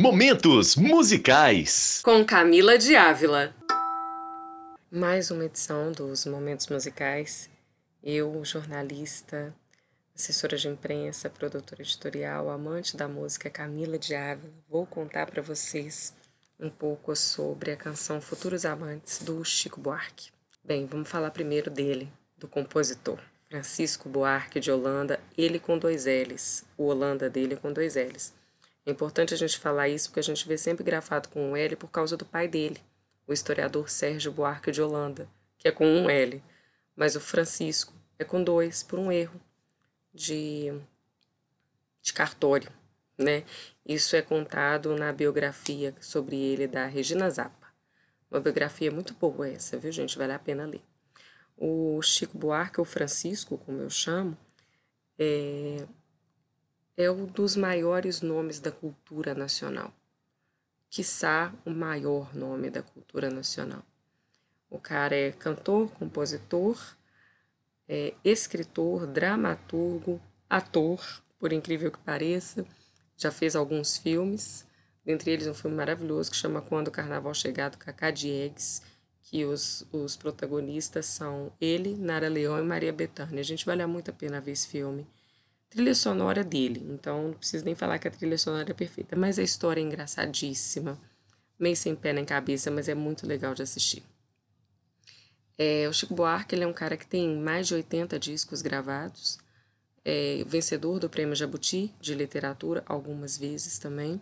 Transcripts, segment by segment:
Momentos musicais. Com Camila de Ávila. Mais uma edição dos Momentos Musicais. Eu, jornalista, assessora de imprensa, produtora editorial, amante da música Camila de Ávila, vou contar para vocês um pouco sobre a canção Futuros Amantes do Chico Buarque. Bem, vamos falar primeiro dele, do compositor. Francisco Buarque de Holanda, ele com dois L's, o Holanda dele com dois L's. É importante a gente falar isso porque a gente vê sempre grafado com um L por causa do pai dele, o historiador Sérgio Buarque de Holanda, que é com um L. Mas o Francisco é com dois, por um erro de, de cartório. Né? Isso é contado na biografia sobre ele da Regina Zappa. Uma biografia muito boa essa, viu, gente? Vale a pena ler. O Chico Buarque, ou Francisco, como eu chamo, é, é um dos maiores nomes da cultura nacional, quiçá o maior nome da cultura nacional. O cara é cantor, compositor, é escritor, dramaturgo, ator, por incrível que pareça, já fez alguns filmes, dentre eles um filme maravilhoso que chama Quando o Carnaval Chegar, do Cacá Diegues, que os, os protagonistas são ele, Nara Leão e Maria Bethânia. A gente vale muito a pena ver esse filme trilha sonora dele, então não preciso nem falar que a trilha sonora é perfeita, mas a história é engraçadíssima, meio sem pé nem cabeça, mas é muito legal de assistir. É, o Chico Buarque ele é um cara que tem mais de 80 discos gravados, é vencedor do Prêmio Jabuti de Literatura algumas vezes também.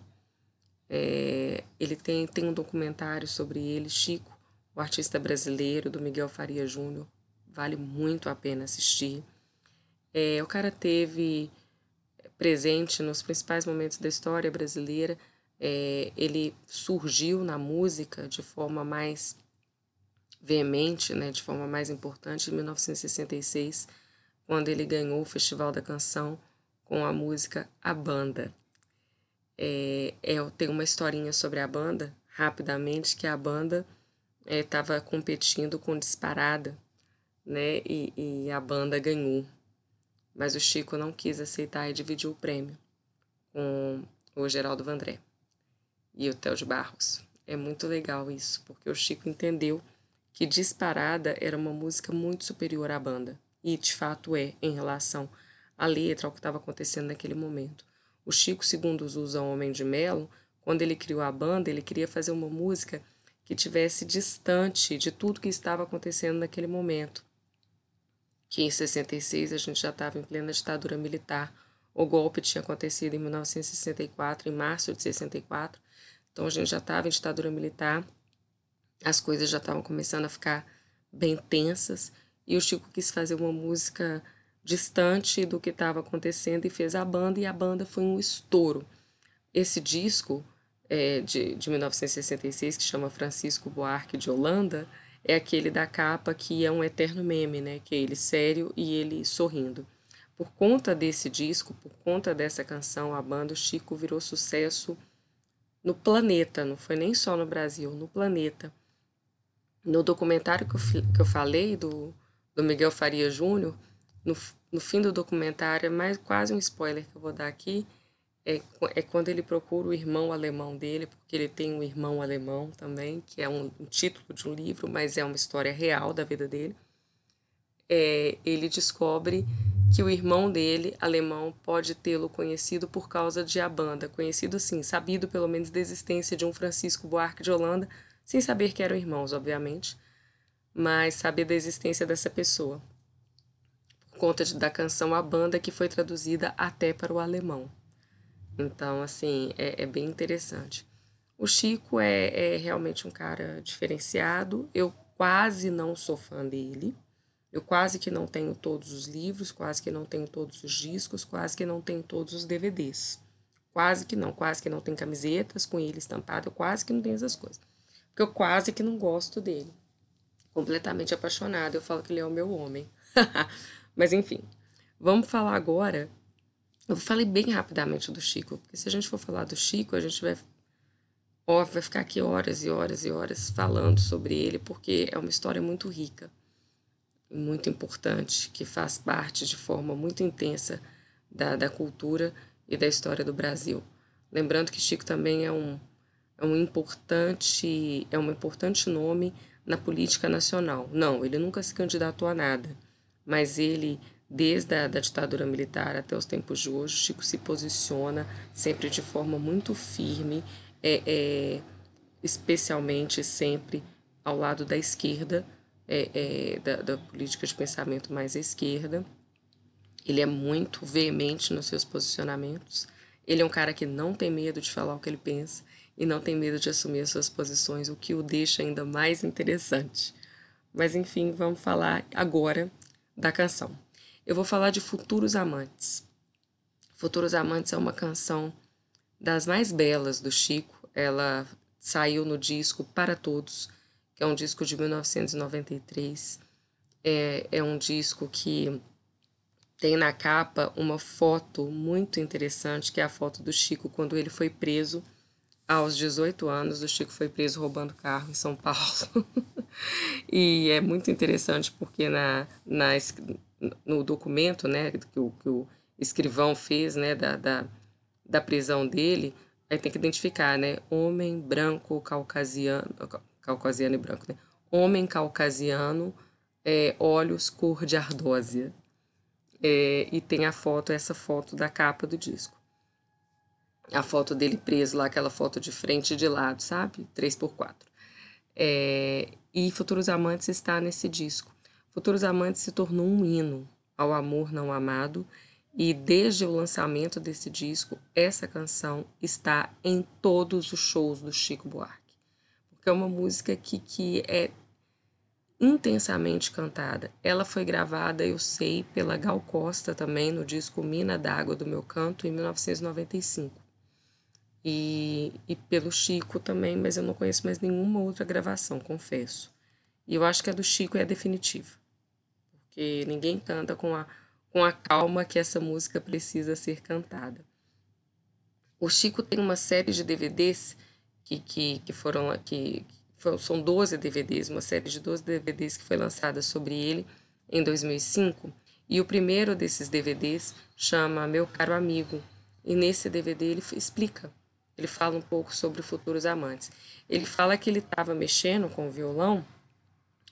É, ele tem, tem um documentário sobre ele, Chico, o artista brasileiro, do Miguel Faria Júnior. Vale muito a pena assistir. É, o cara teve presente nos principais momentos da história brasileira. É, ele surgiu na música de forma mais veemente, né, de forma mais importante, em 1966, quando ele ganhou o Festival da Canção com a música A Banda. É, é, tem uma historinha sobre a banda, rapidamente, que a banda estava é, competindo com Disparada, né, e, e a banda ganhou. Mas o Chico não quis aceitar e dividiu o prêmio com o Geraldo Vandré e o Theo de Barros. É muito legal isso, porque o Chico entendeu que Disparada era uma música muito superior à banda. E de fato é, em relação à letra, ao que estava acontecendo naquele momento. O Chico, segundo os usa Homem de Melo, quando ele criou a banda, ele queria fazer uma música que tivesse distante de tudo que estava acontecendo naquele momento que em 66 a gente já estava em plena ditadura militar. O golpe tinha acontecido em 1964, em março de 64. Então a gente já estava em ditadura militar. As coisas já estavam começando a ficar bem tensas e o Chico quis fazer uma música distante do que estava acontecendo e fez a banda e a banda foi um estouro. Esse disco é, de, de 1966 que chama Francisco Buarque de Holanda é aquele da capa que é um eterno meme, né? Que é ele sério e ele sorrindo. Por conta desse disco, por conta dessa canção, a banda Chico virou sucesso no planeta, não foi nem só no Brasil, no planeta. No documentário que eu, que eu falei do, do Miguel Faria Júnior, no, no fim do documentário, é mais quase um spoiler que eu vou dar aqui, é, é quando ele procura o irmão alemão dele, porque ele tem um irmão alemão também, que é um, um título de um livro, mas é uma história real da vida dele. É, ele descobre que o irmão dele, alemão, pode tê-lo conhecido por causa de a banda, conhecido assim, sabido pelo menos da existência de um Francisco Buarque de Holanda, sem saber que eram irmãos, obviamente, mas saber da existência dessa pessoa. Por conta de, da canção A Banda, que foi traduzida até para o alemão. Então, assim, é, é bem interessante. O Chico é, é realmente um cara diferenciado. Eu quase não sou fã dele. Eu quase que não tenho todos os livros, quase que não tenho todos os discos, quase que não tenho todos os DVDs. quase que não, quase que não tem camisetas com ele estampado, eu quase que não tenho essas coisas. Porque eu quase que não gosto dele. Completamente apaixonada, eu falo que ele é o meu homem. Mas enfim, vamos falar agora. Eu falei bem rapidamente do Chico, porque se a gente for falar do Chico, a gente vai vai ficar aqui horas e horas e horas falando sobre ele, porque é uma história muito rica muito importante, que faz parte de forma muito intensa da, da cultura e da história do Brasil. Lembrando que Chico também é um, é um importante é um importante nome na política nacional. Não, ele nunca se candidatou a nada, mas ele desde a da ditadura militar até os tempos de hoje, Chico se posiciona sempre de forma muito firme, é, é especialmente sempre ao lado da esquerda, é, é, da, da política de pensamento mais à esquerda. Ele é muito veemente nos seus posicionamentos. Ele é um cara que não tem medo de falar o que ele pensa e não tem medo de assumir as suas posições, o que o deixa ainda mais interessante. Mas enfim, vamos falar agora da canção. Eu vou falar de Futuros Amantes. Futuros Amantes é uma canção das mais belas do Chico. Ela saiu no disco Para Todos, que é um disco de 1993. É, é um disco que tem na capa uma foto muito interessante, que é a foto do Chico quando ele foi preso aos 18 anos. O Chico foi preso roubando carro em São Paulo. e é muito interessante porque na, na, no documento né, que, o, que o escrivão fez né, da, da, da prisão dele, aí tem que identificar, né? Homem branco caucasiano, caucasiano e branco, né? Homem caucasiano, é, olhos cor de ardósia. É, e tem a foto, essa foto da capa do disco. A foto dele preso lá, aquela foto de frente e de lado, sabe? 3x4. É, e Futuros Amantes está nesse disco. Futuros Amantes se tornou um hino ao amor não amado e desde o lançamento desse disco, essa canção está em todos os shows do Chico Buarque que é uma música que, que é intensamente cantada. Ela foi gravada, eu sei, pela Gal Costa também no disco Mina d'Água do Meu Canto, em 1995. E, e pelo Chico também, mas eu não conheço mais nenhuma outra gravação, confesso. E eu acho que a do Chico é a definitiva. Porque ninguém canta com a, com a calma que essa música precisa ser cantada. O Chico tem uma série de DVDs que, que, que foram que foram, são 12 DVDs, uma série de 12 DVDs que foi lançada sobre ele em 2005. E o primeiro desses DVDs chama Meu Caro Amigo. E nesse DVD ele explica, ele fala um pouco sobre futuros amantes. Ele fala que ele estava mexendo com o violão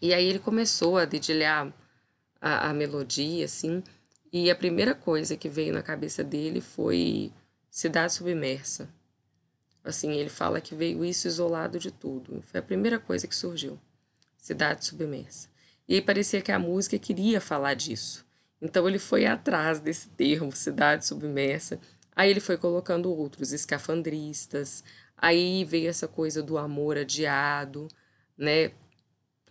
e aí ele começou a dedilhar a, a melodia, assim. E a primeira coisa que veio na cabeça dele foi Cidade Submersa. Assim, ele fala que veio isso isolado de tudo. Foi a primeira coisa que surgiu. Cidade submersa. E aí parecia que a música queria falar disso. Então ele foi atrás desse termo, cidade submersa. Aí ele foi colocando outros, escafandristas. Aí veio essa coisa do amor adiado, né?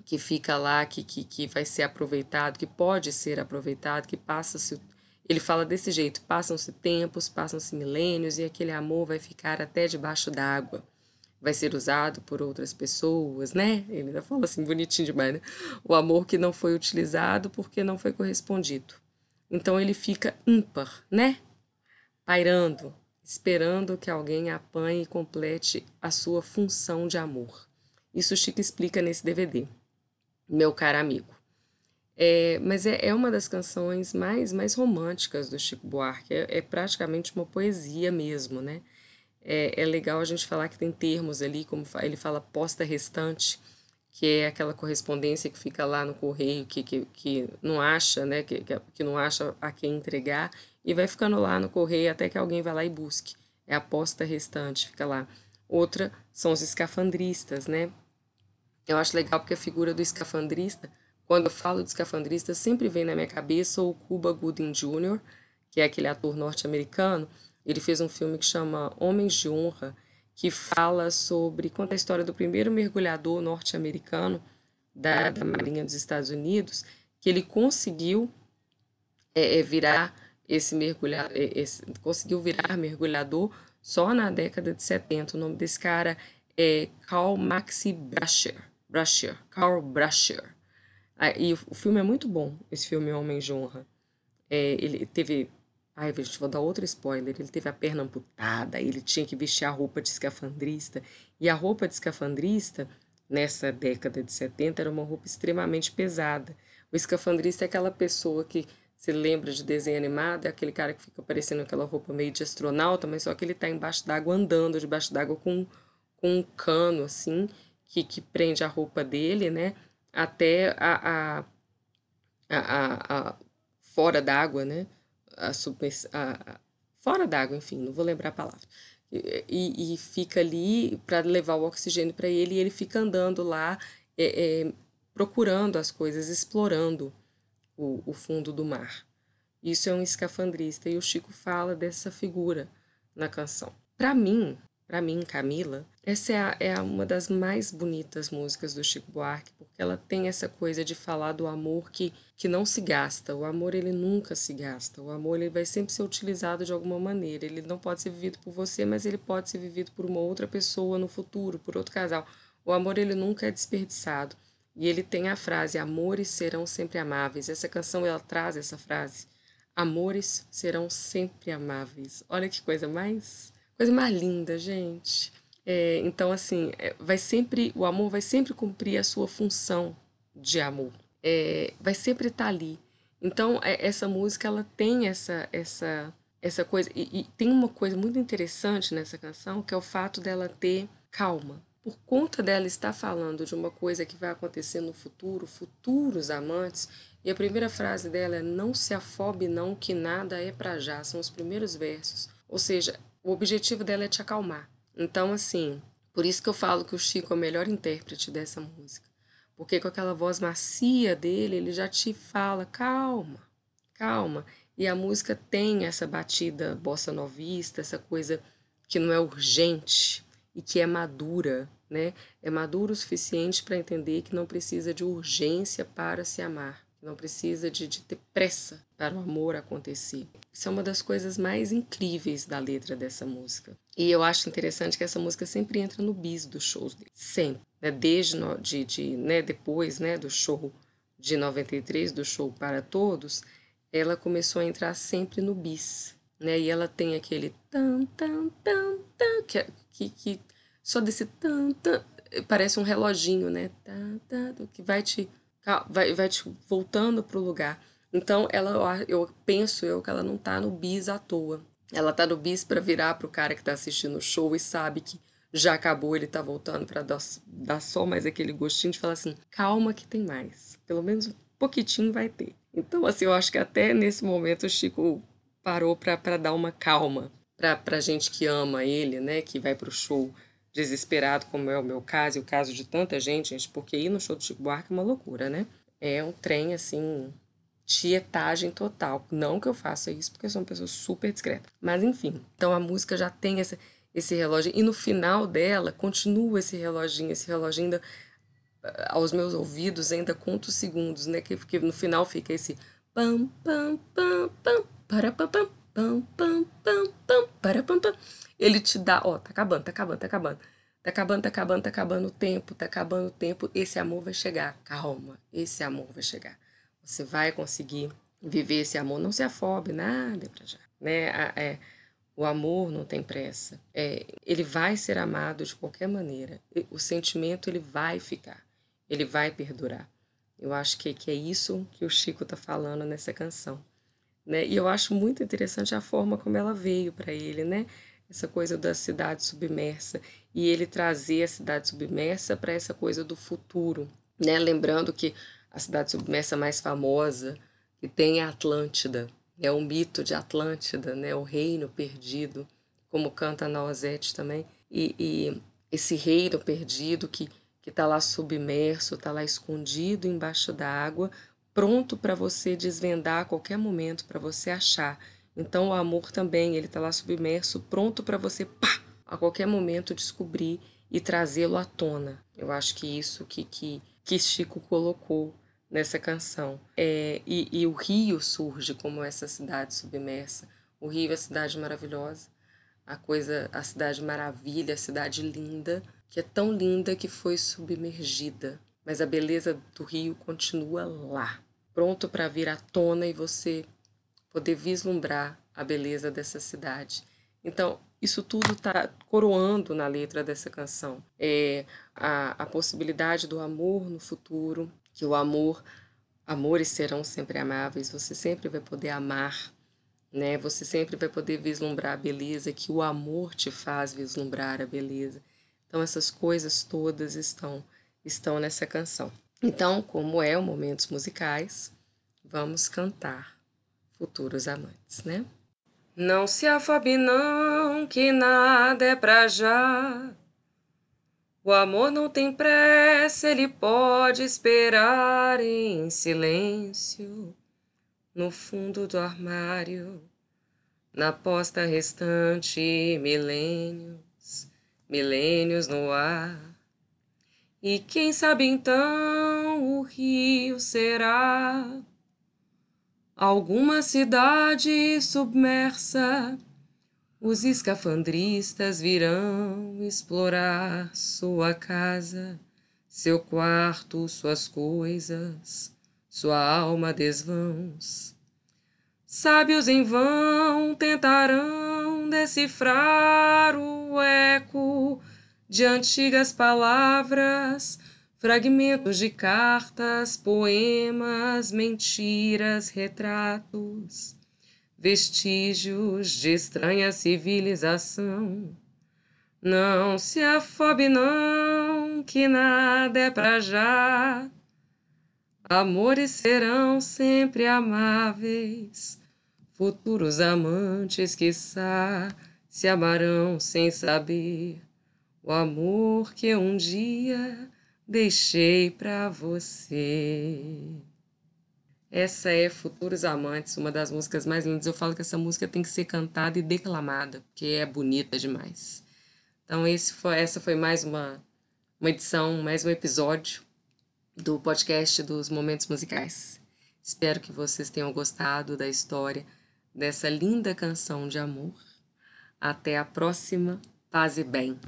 Que fica lá, que, que, que vai ser aproveitado, que pode ser aproveitado, que passa-se ele fala desse jeito: passam-se tempos, passam-se milênios e aquele amor vai ficar até debaixo d'água. Vai ser usado por outras pessoas, né? Ele ainda fala assim bonitinho demais, né? O amor que não foi utilizado porque não foi correspondido. Então ele fica ímpar, né? Pairando, esperando que alguém apanhe e complete a sua função de amor. Isso Chico explica nesse DVD, meu caro amigo. É, mas é, é uma das canções mais, mais românticas do Chico Buarque. É, é praticamente uma poesia mesmo, né? É, é legal a gente falar que tem termos ali, como ele fala posta restante, que é aquela correspondência que fica lá no correio, que, que, que não acha, né? Que, que não acha a quem entregar, e vai ficando lá no correio até que alguém vai lá e busque. É a posta restante, fica lá. Outra são os escafandristas, né? Eu acho legal porque a figura do escafandrista quando eu falo de escafandrista, sempre vem na minha cabeça o Cuba Gooding Jr., que é aquele ator norte-americano. Ele fez um filme que chama Homens de Honra, que fala sobre, conta a história do primeiro mergulhador norte-americano da, da Marinha dos Estados Unidos, que ele conseguiu é, é virar esse mergulhador, é, esse, conseguiu virar mergulhador só na década de 70. O nome desse cara é Karl Maxi Brasher. Brasher. Karl Brasher. Ah, e o, o filme é muito bom, esse filme Homem de Honra. É, ele teve. Ai, gente, vou dar outro spoiler. Ele teve a perna amputada, ele tinha que vestir a roupa de escafandrista. E a roupa de escafandrista, nessa década de 70, era uma roupa extremamente pesada. O escafandrista é aquela pessoa que se lembra de desenho animado, é aquele cara que fica parecendo aquela roupa meio de astronauta, mas só que ele está embaixo d'água andando, debaixo d'água com, com um cano, assim, que, que prende a roupa dele, né? Até a, a, a, a fora d'água, né? A, a, fora d'água, enfim, não vou lembrar a palavra. E, e fica ali para levar o oxigênio para ele e ele fica andando lá, é, é, procurando as coisas, explorando o, o fundo do mar. Isso é um escafandrista e o Chico fala dessa figura na canção. Para mim, para mim, Camila, essa é, a, é uma das mais bonitas músicas do Chico Buarque, porque ela tem essa coisa de falar do amor que, que não se gasta. O amor, ele nunca se gasta. O amor, ele vai sempre ser utilizado de alguma maneira. Ele não pode ser vivido por você, mas ele pode ser vivido por uma outra pessoa no futuro, por outro casal. O amor, ele nunca é desperdiçado. E ele tem a frase: Amores serão sempre amáveis. Essa canção ela traz essa frase: Amores serão sempre amáveis. Olha que coisa mais, coisa mais linda, gente. É, então, assim, é, vai sempre, o amor vai sempre cumprir a sua função de amor. É, vai sempre estar ali. Então, é, essa música ela tem essa, essa, essa coisa e, e tem uma coisa muito interessante nessa canção que é o fato dela ter calma por conta dela estar falando de uma coisa que vai acontecer no futuro, futuros amantes, e a primeira frase dela é não se afobe não que nada é para já, são os primeiros versos. Ou seja, o objetivo dela é te acalmar. Então assim, por isso que eu falo que o Chico é o melhor intérprete dessa música. Porque com aquela voz macia dele, ele já te fala, calma, calma. E a música tem essa batida bossa novista, essa coisa que não é urgente, e que é madura, né? É madura o suficiente para entender que não precisa de urgência para se amar, não precisa de, de ter pressa para o amor acontecer. Isso é uma das coisas mais incríveis da letra dessa música. E eu acho interessante que essa música sempre entra no bis dos shows dele, sempre. Né? Desde no, de, de, né, depois né, do show de 93, do show para todos, ela começou a entrar sempre no bis. Né? E ela tem aquele tan, tan, tan, tan, que, é que, que só desse tan, tan, parece um reloginho, né? Tan, tan, que vai te, vai, vai te voltando para o lugar. Então, ela, eu penso eu que ela não tá no bis à toa. Ela tá no bis para virar pro cara que tá assistindo o show e sabe que já acabou, ele tá voltando para dar, dar só mais aquele gostinho de falar assim: calma que tem mais. Pelo menos um pouquitinho vai ter. Então, assim, eu acho que até nesse momento o Chico parou para dar uma calma para gente que ama ele, né, que vai para o show desesperado, como é o meu caso e o caso de tanta gente, gente, porque ir no show do Chico Buarque é uma loucura, né? É um trem, assim, tietagem total. Não que eu faça isso, porque eu sou uma pessoa super discreta. Mas, enfim, então a música já tem esse, esse relógio. E no final dela, continua esse reloginho, esse reloginho ainda, aos meus ouvidos, ainda conta os segundos, né? Que, que no final fica esse pam, pam, pam, pam, para, pam, pam, pam, pam, pam, pam, para, pam, pam. Ele te dá, ó, tá acabando, tá acabando, tá acabando. Tá acabando, tá acabando, tá acabando o tempo, tá acabando o tempo. Esse amor vai chegar. Calma, esse amor vai chegar. Você vai conseguir viver esse amor. Não se afobe, nada pra já. Né? É, o amor não tem pressa. É, ele vai ser amado de qualquer maneira. O sentimento ele vai ficar. Ele vai perdurar. Eu acho que, que é isso que o Chico tá falando nessa canção. Né? E eu acho muito interessante a forma como ela veio para ele, né? Essa coisa da cidade submersa e ele trazer a cidade submersa para essa coisa do futuro, né? Lembrando que a cidade submersa mais famosa que tem é Atlântida, é o mito de Atlântida, né? O reino perdido, como canta Nausete também. E, e esse reino perdido que que está lá submerso, está lá escondido embaixo da água, pronto para você desvendar a qualquer momento, para você achar. Então o amor também, ele está lá submerso, pronto para você, pá, a qualquer momento descobrir e trazê-lo à tona. Eu acho que isso que, que, que Chico colocou nessa canção. É, e, e o rio surge como essa cidade submersa. O rio é a cidade maravilhosa, a coisa, a cidade maravilha, a cidade linda, que é tão linda que foi submergida. Mas a beleza do rio continua lá, pronto para vir à tona e você poder vislumbrar a beleza dessa cidade. Então, isso tudo está coroando na letra dessa canção. É a, a possibilidade do amor no futuro, que o amor, amores serão sempre amáveis, você sempre vai poder amar, né? Você sempre vai poder vislumbrar a beleza, que o amor te faz vislumbrar a beleza. Então essas coisas todas estão estão nessa canção. Então, como é o Momentos Musicais, vamos cantar Futuros Amantes, né? Não se afobe não, que nada é pra já. O amor não tem pressa, ele pode esperar em silêncio no fundo do armário, na posta restante milênios, milênios no ar. E quem sabe então o rio será alguma cidade submersa, os escafandristas virão explorar sua casa, seu quarto, suas coisas, sua alma desvãos. Sábios em vão tentarão decifrar o eco de antigas palavras fragmentos de cartas, poemas, mentiras, retratos, vestígios de estranha civilização. Não se afobe, não, que nada é pra já. Amores serão sempre amáveis, futuros amantes, quiçá, se amarão sem saber o amor que um dia deixei para você. Essa é Futuros Amantes, uma das músicas mais lindas. Eu falo que essa música tem que ser cantada e declamada, porque é bonita demais. Então, esse foi, essa foi mais uma, uma edição, mais um episódio do podcast dos Momentos Musicais. Espero que vocês tenham gostado da história dessa linda canção de amor. Até a próxima. Paz e bem.